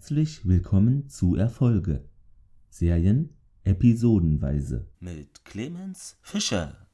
Herzlich willkommen zu Erfolge. Serien episodenweise. Mit Clemens Fischer.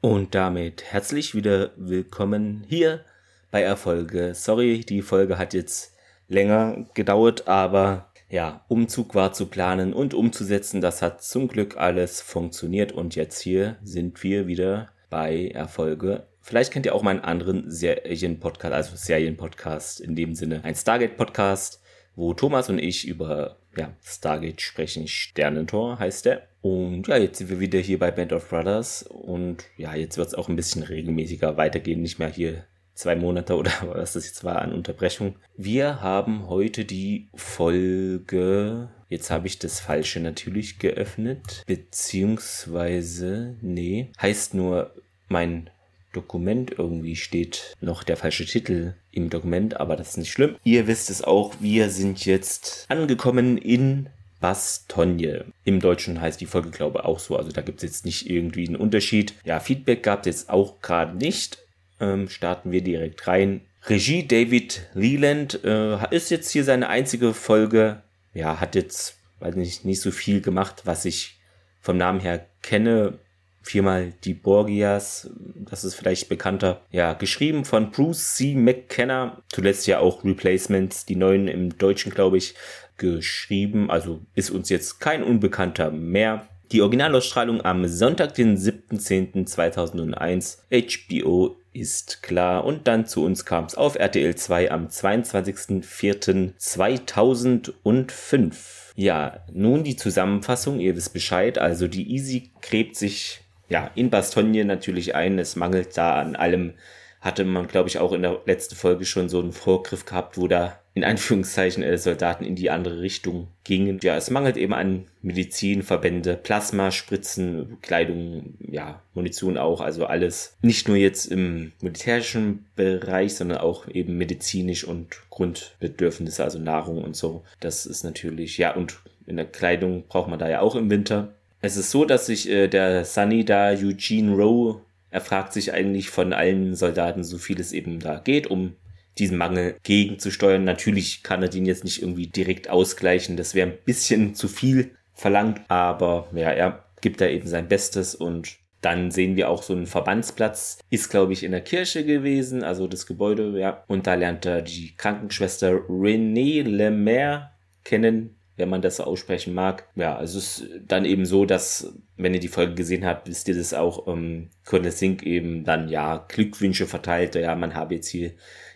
Und damit herzlich wieder willkommen hier bei Erfolge. Sorry, die Folge hat jetzt länger gedauert, aber ja, Umzug war zu planen und umzusetzen. Das hat zum Glück alles funktioniert und jetzt hier sind wir wieder bei Erfolge. Vielleicht kennt ihr auch meinen anderen Serien-Podcast, also Serien-Podcast in dem Sinne, ein Stargate-Podcast, wo Thomas und ich über ja, Stargate sprechen. Sternentor heißt der. Und ja, jetzt sind wir wieder hier bei Band of Brothers und ja, jetzt wird es auch ein bisschen regelmäßiger weitergehen, nicht mehr hier zwei Monate oder was das jetzt war an Unterbrechung. Wir haben heute die Folge. Jetzt habe ich das Falsche natürlich geöffnet. Beziehungsweise, nee, heißt nur mein Dokument irgendwie steht noch der falsche Titel im Dokument, aber das ist nicht schlimm. Ihr wisst es auch, wir sind jetzt angekommen in Bastogne. Im Deutschen heißt die Folge, glaube ich, auch so. Also da gibt es jetzt nicht irgendwie einen Unterschied. Ja, Feedback gab es jetzt auch gerade nicht ähm, starten wir direkt rein. Regie David Leland äh, ist jetzt hier seine einzige Folge. Ja, hat jetzt, weiß nicht, nicht so viel gemacht, was ich vom Namen her kenne. Viermal die Borgias, das ist vielleicht bekannter. Ja, geschrieben von Bruce C. McKenna. Zuletzt ja auch Replacements, die neuen im Deutschen, glaube ich, geschrieben. Also ist uns jetzt kein Unbekannter mehr. Die Originalausstrahlung am Sonntag, den 7.10.2001. HBO ist klar. Und dann zu uns kam es auf RTL 2 am 22.04.2005. Ja, nun die Zusammenfassung, ihr wisst Bescheid. Also die Easy gräbt sich ja in Bastogne natürlich ein. Es mangelt da an allem. Hatte man, glaube ich, auch in der letzten Folge schon so einen Vorgriff gehabt, wo da in Anführungszeichen äh, Soldaten in die andere Richtung gingen. Ja, es mangelt eben an Medizinverbände, Plasma, Spritzen, Kleidung, ja, Munition auch, also alles. Nicht nur jetzt im militärischen Bereich, sondern auch eben medizinisch und Grundbedürfnisse, also Nahrung und so. Das ist natürlich, ja, und in der Kleidung braucht man da ja auch im Winter. Es ist so, dass sich äh, der Sunny da Eugene Rowe er fragt sich eigentlich von allen Soldaten, so viel es eben da geht, um diesen Mangel gegenzusteuern. Natürlich kann er den jetzt nicht irgendwie direkt ausgleichen. Das wäre ein bisschen zu viel verlangt, aber ja, er gibt da eben sein Bestes und dann sehen wir auch so einen Verbandsplatz, ist glaube ich in der Kirche gewesen, also das Gebäude, ja. Und da lernt er die Krankenschwester Renée Lemaire kennen, wenn man das so aussprechen mag. Ja, also es ist dann eben so, dass, wenn ihr die Folge gesehen habt, wisst ihr das auch, ähm, Colonel Sink eben dann ja Glückwünsche verteilte, ja, man habe jetzt hier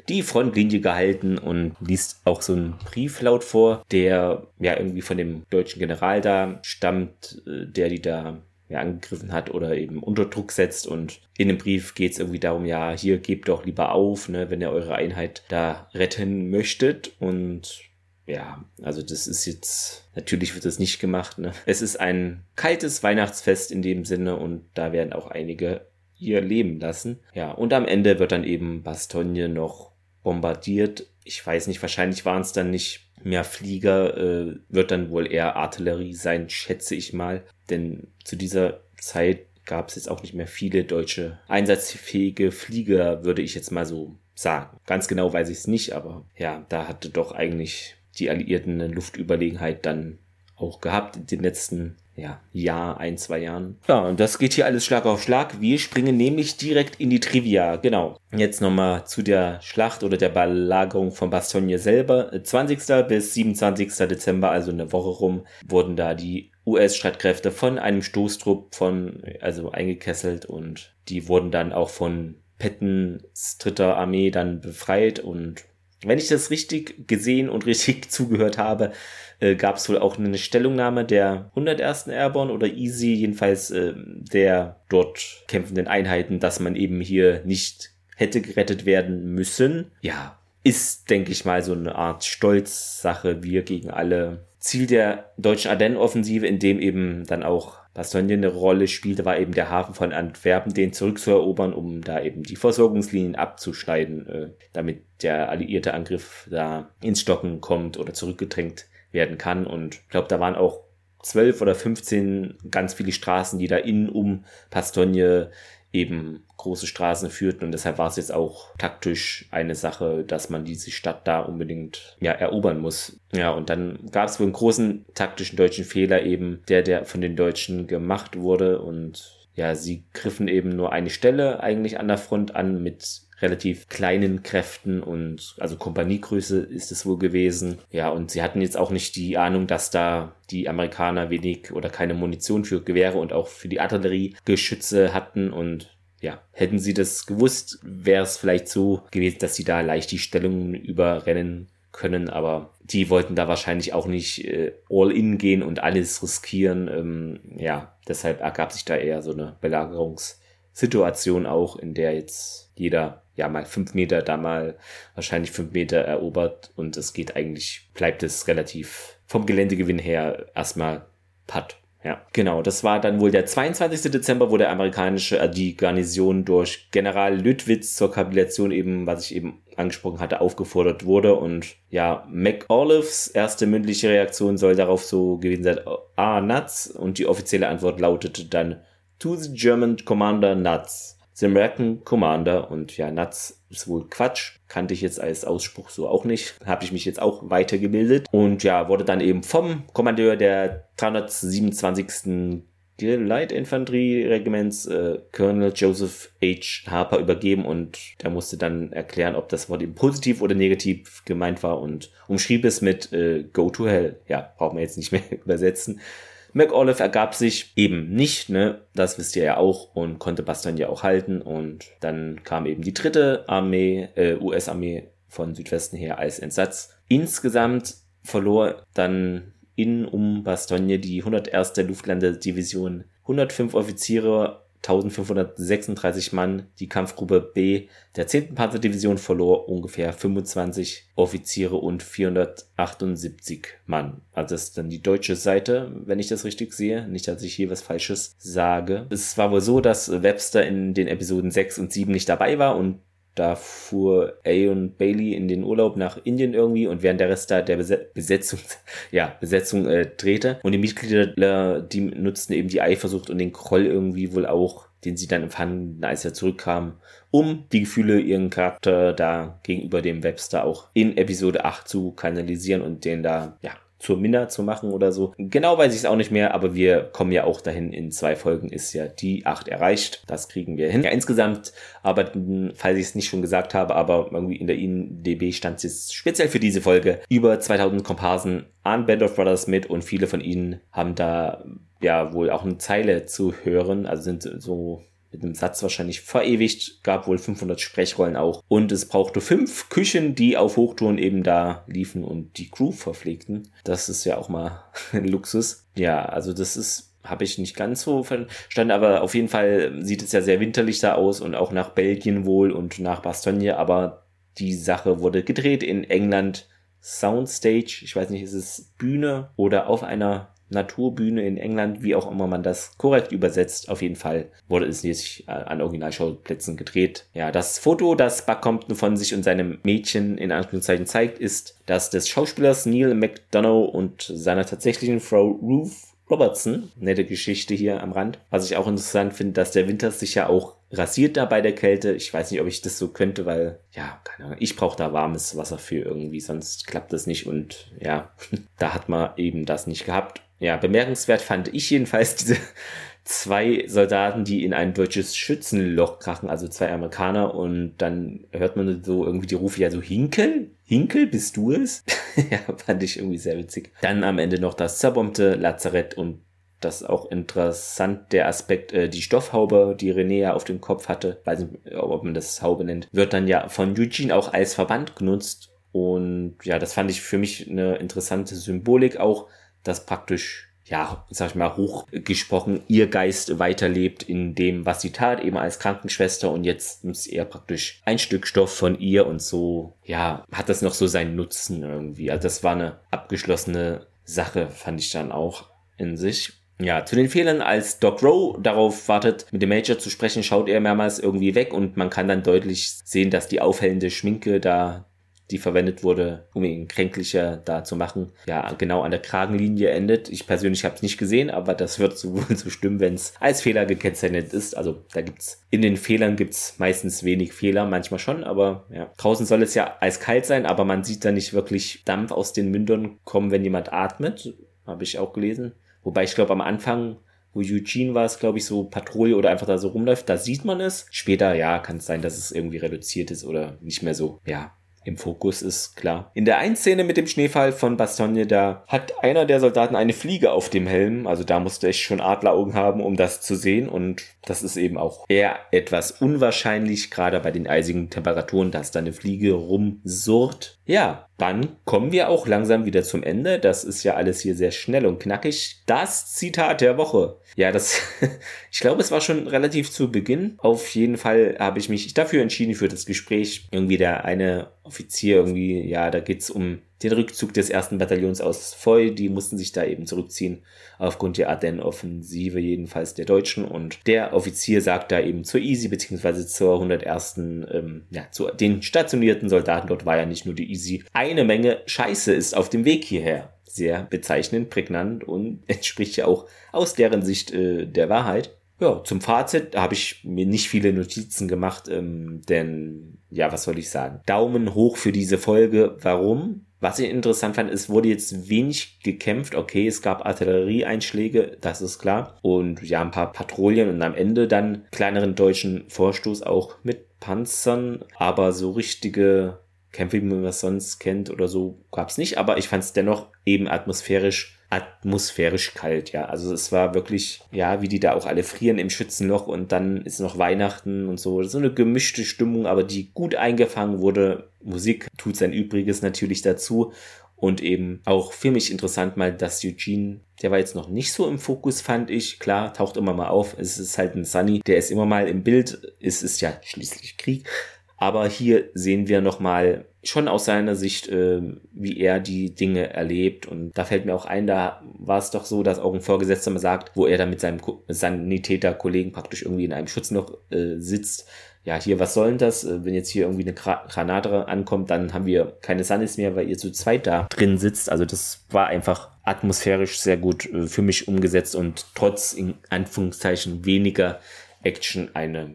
die Frontlinie gehalten und liest auch so einen Brief laut vor, der ja irgendwie von dem deutschen General da stammt, äh, der die da ja, angegriffen hat oder eben unter Druck setzt. Und in dem Brief geht es irgendwie darum, ja, hier gebt doch lieber auf, ne, wenn ihr eure Einheit da retten möchtet. Und ja, also das ist jetzt, natürlich wird das nicht gemacht. Ne? Es ist ein kaltes Weihnachtsfest in dem Sinne und da werden auch einige ihr Leben lassen. Ja, und am Ende wird dann eben Bastogne noch bombardiert. Ich weiß nicht, wahrscheinlich waren es dann nicht mehr Flieger, äh, wird dann wohl eher Artillerie sein, schätze ich mal. Denn zu dieser Zeit gab es jetzt auch nicht mehr viele deutsche einsatzfähige Flieger, würde ich jetzt mal so sagen. Ganz genau weiß ich es nicht, aber ja, da hatte doch eigentlich die Alliierten eine Luftüberlegenheit dann auch gehabt in den letzten ja, Jahr, ein, zwei Jahren. Ja, und das geht hier alles Schlag auf Schlag. Wir springen nämlich direkt in die Trivia. Genau. Jetzt nochmal zu der Schlacht oder der Belagerung von Bastogne selber. 20. bis 27. Dezember, also eine Woche rum, wurden da die US-Streitkräfte von einem Stoßtrupp von, also eingekesselt und die wurden dann auch von Pettens dritter Armee dann befreit und wenn ich das richtig gesehen und richtig zugehört habe, äh, gab es wohl auch eine Stellungnahme der 101. Airborne oder Easy, jedenfalls äh, der dort kämpfenden Einheiten, dass man eben hier nicht hätte gerettet werden müssen. Ja, ist, denke ich mal, so eine Art Stolzsache, wir gegen alle. Ziel der deutschen Ardennen-Offensive, in dem eben dann auch Bastogne eine Rolle spielte, war eben der Hafen von Antwerpen, den zurückzuerobern, um da eben die Versorgungslinien abzuschneiden, äh, damit der alliierte Angriff da ins Stocken kommt oder zurückgedrängt werden kann. Und ich glaube, da waren auch zwölf oder 15 ganz viele Straßen, die da innen um Pastogne eben große Straßen führten und deshalb war es jetzt auch taktisch eine Sache, dass man diese Stadt da unbedingt ja erobern muss. Ja, und dann gab es wohl einen großen taktischen deutschen Fehler eben, der der von den Deutschen gemacht wurde und ja, sie griffen eben nur eine Stelle eigentlich an der Front an mit relativ kleinen Kräften und also Kompaniegröße ist es wohl gewesen. Ja, und sie hatten jetzt auch nicht die Ahnung, dass da die Amerikaner wenig oder keine Munition für Gewehre und auch für die Artilleriegeschütze hatten und ja, hätten sie das gewusst, wäre es vielleicht so gewesen, dass sie da leicht die Stellungen überrennen können, aber die wollten da wahrscheinlich auch nicht äh, all in gehen und alles riskieren. Ähm, ja, deshalb ergab sich da eher so eine Belagerungssituation auch, in der jetzt jeder ja mal fünf Meter, da mal wahrscheinlich fünf Meter erobert und es geht eigentlich, bleibt es relativ vom Geländegewinn her erstmal Putt. Ja, genau. Das war dann wohl der 22. Dezember, wo der amerikanische, äh, die Garnison durch General Lüttwitz zur Kapitulation eben, was ich eben angesprochen hatte, aufgefordert wurde. Und ja, McAuliffes erste mündliche Reaktion soll darauf so gewesen sein, ah, nuts. Und die offizielle Antwort lautete dann, to the German Commander nuts. The American Commander und ja, Nuts ist wohl Quatsch. Kannte ich jetzt als Ausspruch so auch nicht. Habe ich mich jetzt auch weitergebildet. Und ja, wurde dann eben vom Kommandeur der 327. Light Infanterie Regiments äh, Colonel Joseph H. Harper übergeben und der musste dann erklären, ob das Wort eben positiv oder negativ gemeint war und umschrieb es mit äh, Go to Hell. Ja, brauchen wir jetzt nicht mehr übersetzen. McAuliffe ergab sich eben nicht, ne? Das wisst ihr ja auch und konnte Bastogne ja auch halten. Und dann kam eben die dritte Armee, äh, US-Armee von Südwesten her als Entsatz. Insgesamt verlor dann in um Bastogne die 101. Luftlandedivision 105 Offiziere 1536 Mann. Die Kampfgruppe B der 10. Panzerdivision verlor ungefähr 25 Offiziere und 478 Mann. Also das ist dann die deutsche Seite, wenn ich das richtig sehe. Nicht, dass ich hier was Falsches sage. Es war wohl so, dass Webster in den Episoden 6 und 7 nicht dabei war und da fuhr Aeon Bailey in den Urlaub nach Indien irgendwie und während der Rest da der Besetzung, ja, Besetzung äh, drehte. Und die Mitglieder, die nutzten eben die Eifersucht und den Kroll irgendwie wohl auch, den sie dann empfanden, als er zurückkam, um die Gefühle, ihren Charakter da gegenüber dem Webster auch in Episode 8 zu kanalisieren und den da, ja, zur Minna zu machen oder so. Genau weiß ich es auch nicht mehr, aber wir kommen ja auch dahin. In zwei Folgen ist ja die 8 erreicht. Das kriegen wir hin. Ja, insgesamt arbeiten, falls ich es nicht schon gesagt habe, aber irgendwie in der INDB stand es jetzt speziell für diese Folge über 2000 Komparsen an Band of Brothers mit und viele von ihnen haben da ja wohl auch eine Zeile zu hören, also sind so mit einem Satz wahrscheinlich verewigt, gab wohl 500 Sprechrollen auch. Und es brauchte fünf Küchen, die auf Hochtouren eben da liefen und die Crew verpflegten. Das ist ja auch mal ein Luxus. Ja, also das ist habe ich nicht ganz so verstanden, aber auf jeden Fall sieht es ja sehr winterlich da aus und auch nach Belgien wohl und nach Bastogne, aber die Sache wurde gedreht in England Soundstage, ich weiß nicht, ist es Bühne oder auf einer Naturbühne in England, wie auch immer man das korrekt übersetzt. Auf jeden Fall wurde es nicht an Originalschauplätzen gedreht. Ja, das Foto, das Buck Compton von sich und seinem Mädchen in Anführungszeichen zeigt, ist das des Schauspielers Neil McDonough und seiner tatsächlichen Frau Ruth Robertson. Nette Geschichte hier am Rand. Was ich auch interessant finde, dass der Winter sich ja auch rasiert da bei der Kälte. Ich weiß nicht, ob ich das so könnte, weil, ja, keine Ahnung, ich brauche da warmes Wasser für irgendwie, sonst klappt das nicht und ja, da hat man eben das nicht gehabt. Ja, bemerkenswert fand ich jedenfalls diese zwei Soldaten, die in ein deutsches Schützenloch krachen, also zwei Amerikaner und dann hört man so irgendwie die Rufe ja so Hinkel? Hinkel, bist du es? ja, fand ich irgendwie sehr witzig. Dann am Ende noch das zerbombte Lazarett und das ist auch interessant, der Aspekt, äh, die Stoffhaube, die René ja auf dem Kopf hatte, weiß nicht, ob man das Haube nennt, wird dann ja von Eugene auch als Verband genutzt. Und ja, das fand ich für mich eine interessante Symbolik auch, dass praktisch ja, sag ich mal, hochgesprochen, ihr Geist weiterlebt in dem, was sie tat, eben als Krankenschwester und jetzt nutzt er praktisch ein Stück Stoff von ihr und so, ja, hat das noch so seinen Nutzen irgendwie. Also das war eine abgeschlossene Sache, fand ich dann auch in sich. Ja, zu den Fehlern, als Doc Rowe darauf wartet, mit dem Major zu sprechen, schaut er mehrmals irgendwie weg und man kann dann deutlich sehen, dass die aufhellende Schminke da die verwendet wurde, um ihn kränklicher da zu machen, ja, genau an der Kragenlinie endet. Ich persönlich habe es nicht gesehen, aber das wird so wohl so stimmen, wenn es als Fehler gekennzeichnet ist. Also da gibt's in den Fehlern gibt's meistens wenig Fehler, manchmal schon, aber ja. Draußen soll es ja eiskalt sein, aber man sieht da nicht wirklich Dampf aus den Mündern kommen, wenn jemand atmet. Habe ich auch gelesen. Wobei ich glaube, am Anfang wo Eugene war es, glaube ich, so Patrouille oder einfach da so rumläuft, da sieht man es. Später, ja, kann es sein, dass es irgendwie reduziert ist oder nicht mehr so, ja, im Fokus ist, klar. In der einen Szene mit dem Schneefall von Bastogne, da hat einer der Soldaten eine Fliege auf dem Helm. Also da musste ich schon Adleraugen haben, um das zu sehen. Und das ist eben auch eher etwas unwahrscheinlich, gerade bei den eisigen Temperaturen, dass da eine Fliege rumsurrt. Ja, dann kommen wir auch langsam wieder zum Ende. Das ist ja alles hier sehr schnell und knackig. Das Zitat der Woche. Ja, das, ich glaube, es war schon relativ zu Beginn. Auf jeden Fall habe ich mich dafür entschieden für das Gespräch. Irgendwie der eine Offizier irgendwie, ja, da geht's um den Rückzug des ersten Bataillons aus Foy. Die mussten sich da eben zurückziehen aufgrund der Ardennen-Offensive jedenfalls der Deutschen. Und der Offizier sagt da eben zur Easy beziehungsweise zur 101. Ähm, ja, zu den stationierten Soldaten dort war ja nicht nur die Easy. Eine Menge Scheiße ist auf dem Weg hierher. Sehr bezeichnend, prägnant und entspricht ja auch aus deren Sicht äh, der Wahrheit. Ja, zum Fazit habe ich mir nicht viele Notizen gemacht, ähm, denn ja, was soll ich sagen? Daumen hoch für diese Folge. Warum? Was ich interessant fand, es wurde jetzt wenig gekämpft. Okay, es gab Artillerieeinschläge, das ist klar. Und ja, ein paar Patrouillen und am Ende dann kleineren deutschen Vorstoß auch mit Panzern. Aber so richtige Kämpfe, wie man das sonst kennt oder so, gab es nicht. Aber ich fand es dennoch eben atmosphärisch atmosphärisch kalt, ja. Also es war wirklich, ja, wie die da auch alle frieren im Schützenloch und dann ist noch Weihnachten und so. So eine gemischte Stimmung, aber die gut eingefangen wurde. Musik tut sein Übriges natürlich dazu. Und eben auch für mich interessant mal, dass Eugene, der war jetzt noch nicht so im Fokus, fand ich. Klar, taucht immer mal auf. Es ist halt ein Sunny, der ist immer mal im Bild. Es ist ja schließlich Krieg. Aber hier sehen wir nochmal schon aus seiner Sicht, äh, wie er die Dinge erlebt. Und da fällt mir auch ein, da war es doch so, dass auch ein Vorgesetzter mal sagt, wo er dann mit seinem Sanitäter-Kollegen praktisch irgendwie in einem Schutzloch äh, sitzt. Ja, hier, was soll denn das? Äh, wenn jetzt hier irgendwie eine Granate ankommt, dann haben wir keine Sunnis mehr, weil ihr zu zweit da drin sitzt. Also das war einfach atmosphärisch sehr gut äh, für mich umgesetzt und trotz in Anführungszeichen weniger Action eine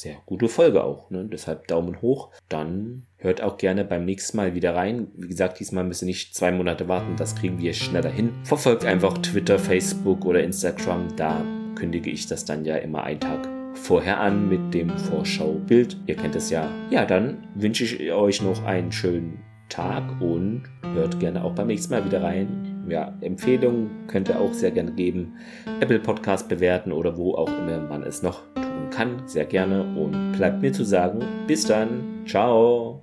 sehr gute Folge auch. Ne? Deshalb Daumen hoch. Dann hört auch gerne beim nächsten Mal wieder rein. Wie gesagt, diesmal müsst ihr nicht zwei Monate warten. Das kriegen wir schneller hin. Verfolgt einfach Twitter, Facebook oder Instagram. Da kündige ich das dann ja immer einen Tag vorher an mit dem Vorschaubild. Ihr kennt es ja. Ja, dann wünsche ich euch noch einen schönen Tag und hört gerne auch beim nächsten Mal wieder rein. Ja, Empfehlungen könnt ihr auch sehr gerne geben. Apple Podcast bewerten oder wo auch immer man es noch tut kann, sehr gerne und bleibt mir zu sagen, bis dann, ciao.